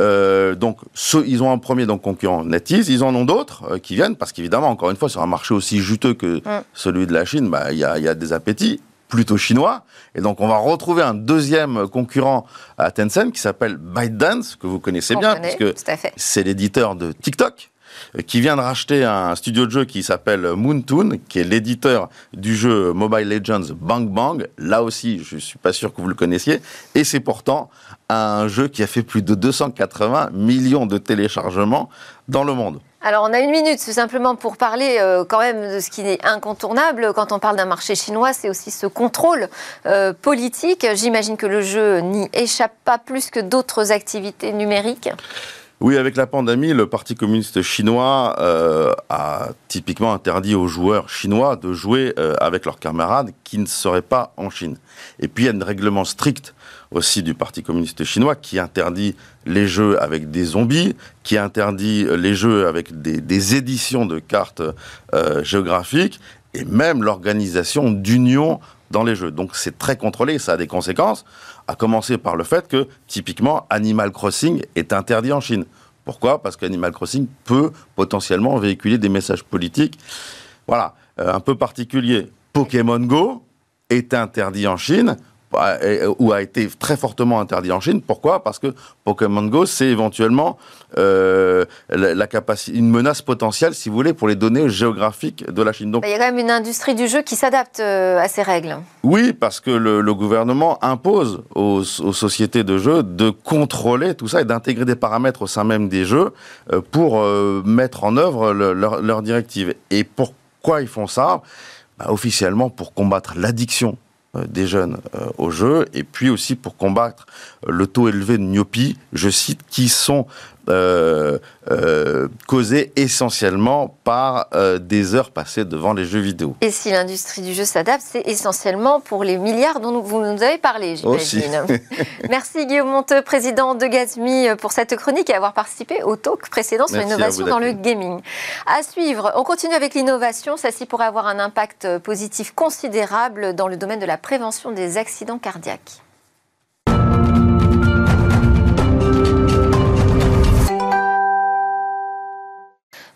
S5: Euh, donc, ils ont un premier donc, concurrent NetEase, ils en ont d'autres euh, qui viennent, parce qu'évidemment, encore une fois, sur un marché aussi juteux que mm. celui de la Chine, bah, il y, a, y a des appétits plutôt chinois. Et donc, on va retrouver un deuxième concurrent à Tencent qui s'appelle ByteDance, que vous connaissez bien, parce que c'est l'éditeur de TikTok qui vient de racheter un studio de jeu qui s'appelle Moontoon, qui est l'éditeur du jeu Mobile Legends Bang Bang. Là aussi, je suis pas sûr que vous le connaissiez. Et c'est pourtant un jeu qui a fait plus de 280 millions de téléchargements dans le monde.
S1: Alors, on a une minute, c'est simplement pour parler euh, quand même de ce qui est incontournable. Quand on parle d'un marché chinois, c'est aussi ce contrôle euh, politique. J'imagine que le jeu n'y échappe pas plus que d'autres activités numériques.
S5: Oui, avec la pandémie, le Parti communiste chinois euh, a typiquement interdit aux joueurs chinois de jouer euh, avec leurs camarades qui ne seraient pas en Chine. Et puis il y a un règlement strict aussi du Parti communiste chinois qui interdit les jeux avec des zombies, qui interdit les jeux avec des, éditions de cartes euh, géographiques et même l'organisation d'unions dans les jeux. Donc c'est très contrôlé, ça a des conséquences à commencer par le fait que, typiquement, Animal Crossing est interdit en Chine. Pourquoi? Parce qu'Animal Crossing peut potentiellement véhiculer des messages politiques. Voilà, euh, un peu particulier. Pokémon Go est interdit en Chine ou a été très fortement interdit en Chine. Pourquoi? Parce que Pokémon Go, c'est éventuellement euh, la, capacité, une menace potentielle, si vous voulez, pour les données géographiques de la Chine.
S1: Donc, il y a quand même une industrie du jeu qui s'adapte euh, à ces règles.
S5: Oui, parce que le, gouvernement impose aux, sociétés de jeux de contrôler tout ça et d'intégrer des paramètres au sein même des jeux euh, pour mettre en œuvre leurs leur directives. Et pourquoi ils font ça? Bah, Officiellement pour combattre l'addiction euh, des jeunes euh, au jeu, et puis aussi pour combattre le taux élevé de myopie, je cite, qui sont euh, euh, causées essentiellement par euh, des heures passées devant les jeux vidéo.
S1: Et si l'industrie du jeu s'adapte, c'est essentiellement pour les milliards dont vous nous avez parlé, j'imagine. Merci Guillaume Monteux, président de Gazmi, pour cette chronique et avoir participé au talk précédent sur l'innovation dans le gaming. À suivre, on continue avec l'innovation. Celle-ci pourrait avoir un impact positif considérable dans le domaine de la prévention des accidents cardiaques.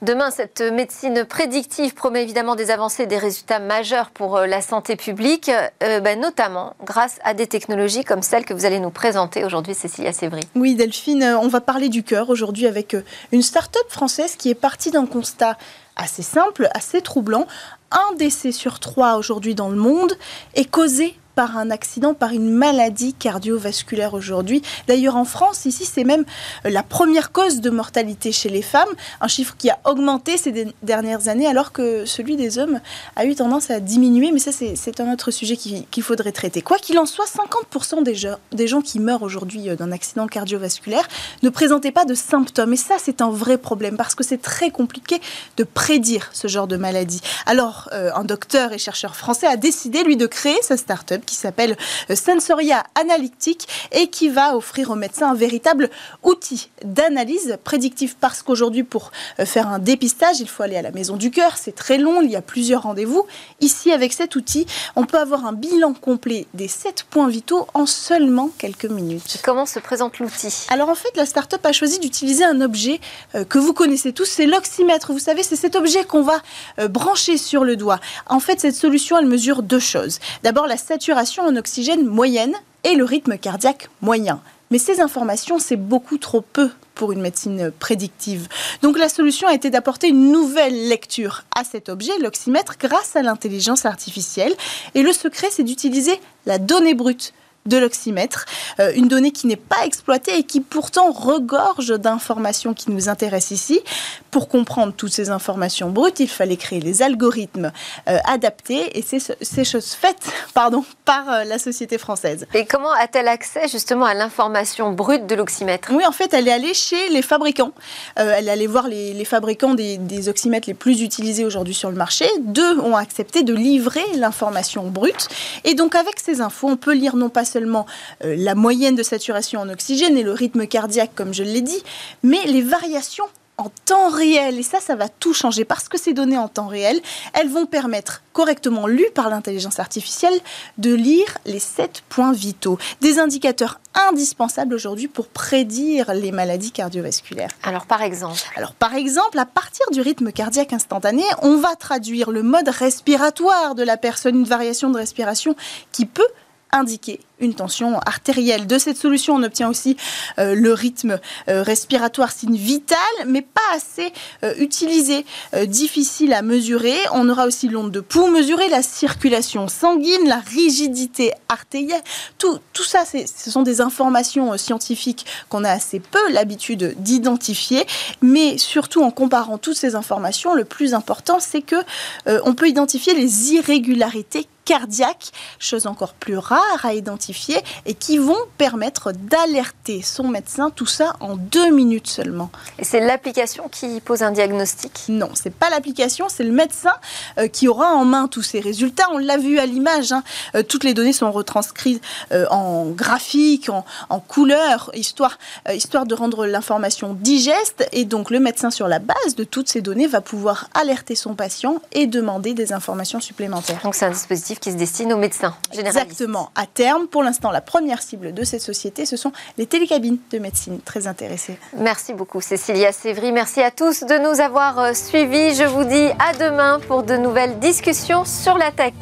S1: Demain, cette médecine prédictive promet évidemment des avancées des résultats majeurs pour euh, la santé publique, euh, bah, notamment grâce à des technologies comme celle que vous allez nous présenter aujourd'hui, Cécilia Sévry.
S6: Oui, Delphine, euh, on va parler du cœur aujourd'hui avec une start-up française qui est partie d'un constat assez simple, assez troublant. Un décès sur trois aujourd'hui dans le monde est causé par un accident, par une maladie cardiovasculaire aujourd'hui. D'ailleurs, en France, ici, c'est même euh, la première cause de mortalité chez les femmes, un chiffre qui a augmenté ces dernières années, alors que celui des hommes a eu tendance à diminuer. Mais ça, c'est un autre sujet qu'il faudrait traiter. Quoi qu'il en soit, 50% des gens, des gens qui meurent aujourd'hui euh, d'un accident cardiovasculaire ne présentaient pas de symptômes. Et ça, c'est un vrai problème, parce que c'est très compliqué de prédire ce genre de maladie. Alors, euh, un docteur et chercheur français a décidé, lui, de créer sa start-up qui s'appelle Sensoria Analytic et qui va offrir aux médecins un véritable outil d'analyse prédictive parce qu'aujourd'hui, pour faire un dépistage, il faut aller à la maison du cœur, c'est très long, il y a plusieurs rendez-vous. Ici, avec cet outil, on peut avoir un bilan complet des 7 points vitaux en seulement quelques minutes.
S1: Comment se présente l'outil?
S6: Alors en fait, la start-up a choisi d'utiliser un objet euh, que vous connaissez tous, c'est l'oxymètre. Vous savez, c'est cet objet qu'on va euh, brancher sur le doigt. En fait, cette solution, elle mesure deux choses. D'abord, la saturation en oxygène moyenne et le rythme cardiaque moyen. Mais ces informations, c'est beaucoup trop peu pour une médecine prédictive. Donc la solution a été d'apporter une nouvelle lecture à cet objet, l'oxymètre, grâce à l'intelligence artificielle. Et le secret, c'est d'utiliser la donnée brute de l'oxymètre, euh, une donnée qui n'est pas exploitée et qui pourtant regorge d'informations qui nous intéressent ici. Pour comprendre toutes ces informations brutes, il fallait créer les algorithmes euh, adaptés et c'est ces choses faites pardon, par euh, la société française.
S1: Et comment a-t-elle accès justement à l'information brute de l'oxymètre?
S6: Oui, en fait, elle est allée chez les fabricants. elle est allée voir les, fabricants des, des, oxymètres les plus utilisés aujourd'hui sur le marché. Deux ont accepté de livrer l'information brute. Et donc, avec ces infos, on peut lire non pas seulement euh, la moyenne de saturation en oxygène et le rythme cardiaque, comme je l'ai dit, mais les variations en temps réel. Et ça, ça va tout changer parce que ces données en temps réel, elles vont permettre, correctement lues par l'intelligence artificielle, de lire les sept points vitaux. Des indicateurs indispensables aujourd'hui pour prédire les maladies cardiovasculaires.
S1: Alors, par exemple
S6: Alors, par exemple, à partir du rythme cardiaque instantané, on va traduire le mode respiratoire de la personne, une variation de respiration qui peut indiquer une tension artérielle. De cette solution, on obtient aussi euh, le rythme euh, respiratoire, signe vital, mais pas assez euh, utilisé, difficile à mesurer. On aura aussi l'onde de pouls, mesurer la circulation sanguine, la rigidité artérielle. Tout, tout ça, ce sont des informations scientifiques qu'on a assez peu l'habitude d'identifier, mais surtout en comparant toutes ces informations, le plus important, c'est que on peut identifier les irrégularités cardiaques, chose encore plus rare à identifier et qui vont permettre d'alerter son médecin, tout ça en deux minutes seulement.
S1: Et c'est l'application qui pose un diagnostic?
S6: Non, c'est pas l'application, c'est le médecin euh, qui aura en main tous ces résultats. On l'a vu à l'image, hein. euh, toutes les données sont retranscrites euh, en graphique, en, en couleur, histoire, histoire de rendre l'information digeste. Et donc le médecin, sur la base de toutes ces données, va pouvoir alerter son patient et demander des informations supplémentaires.
S1: Donc c'est un dispositif qui se destine aux médecins généralistes.
S6: Exactement. À terme, pour l'instant, la première cible de cette société, ce sont les télécabines de médecine. Très intéressées.
S1: Merci beaucoup, Cécilia Sévry. Merci à tous de nous avoir euh, suivis. Je vous dis à demain pour de nouvelles discussions sur la tech.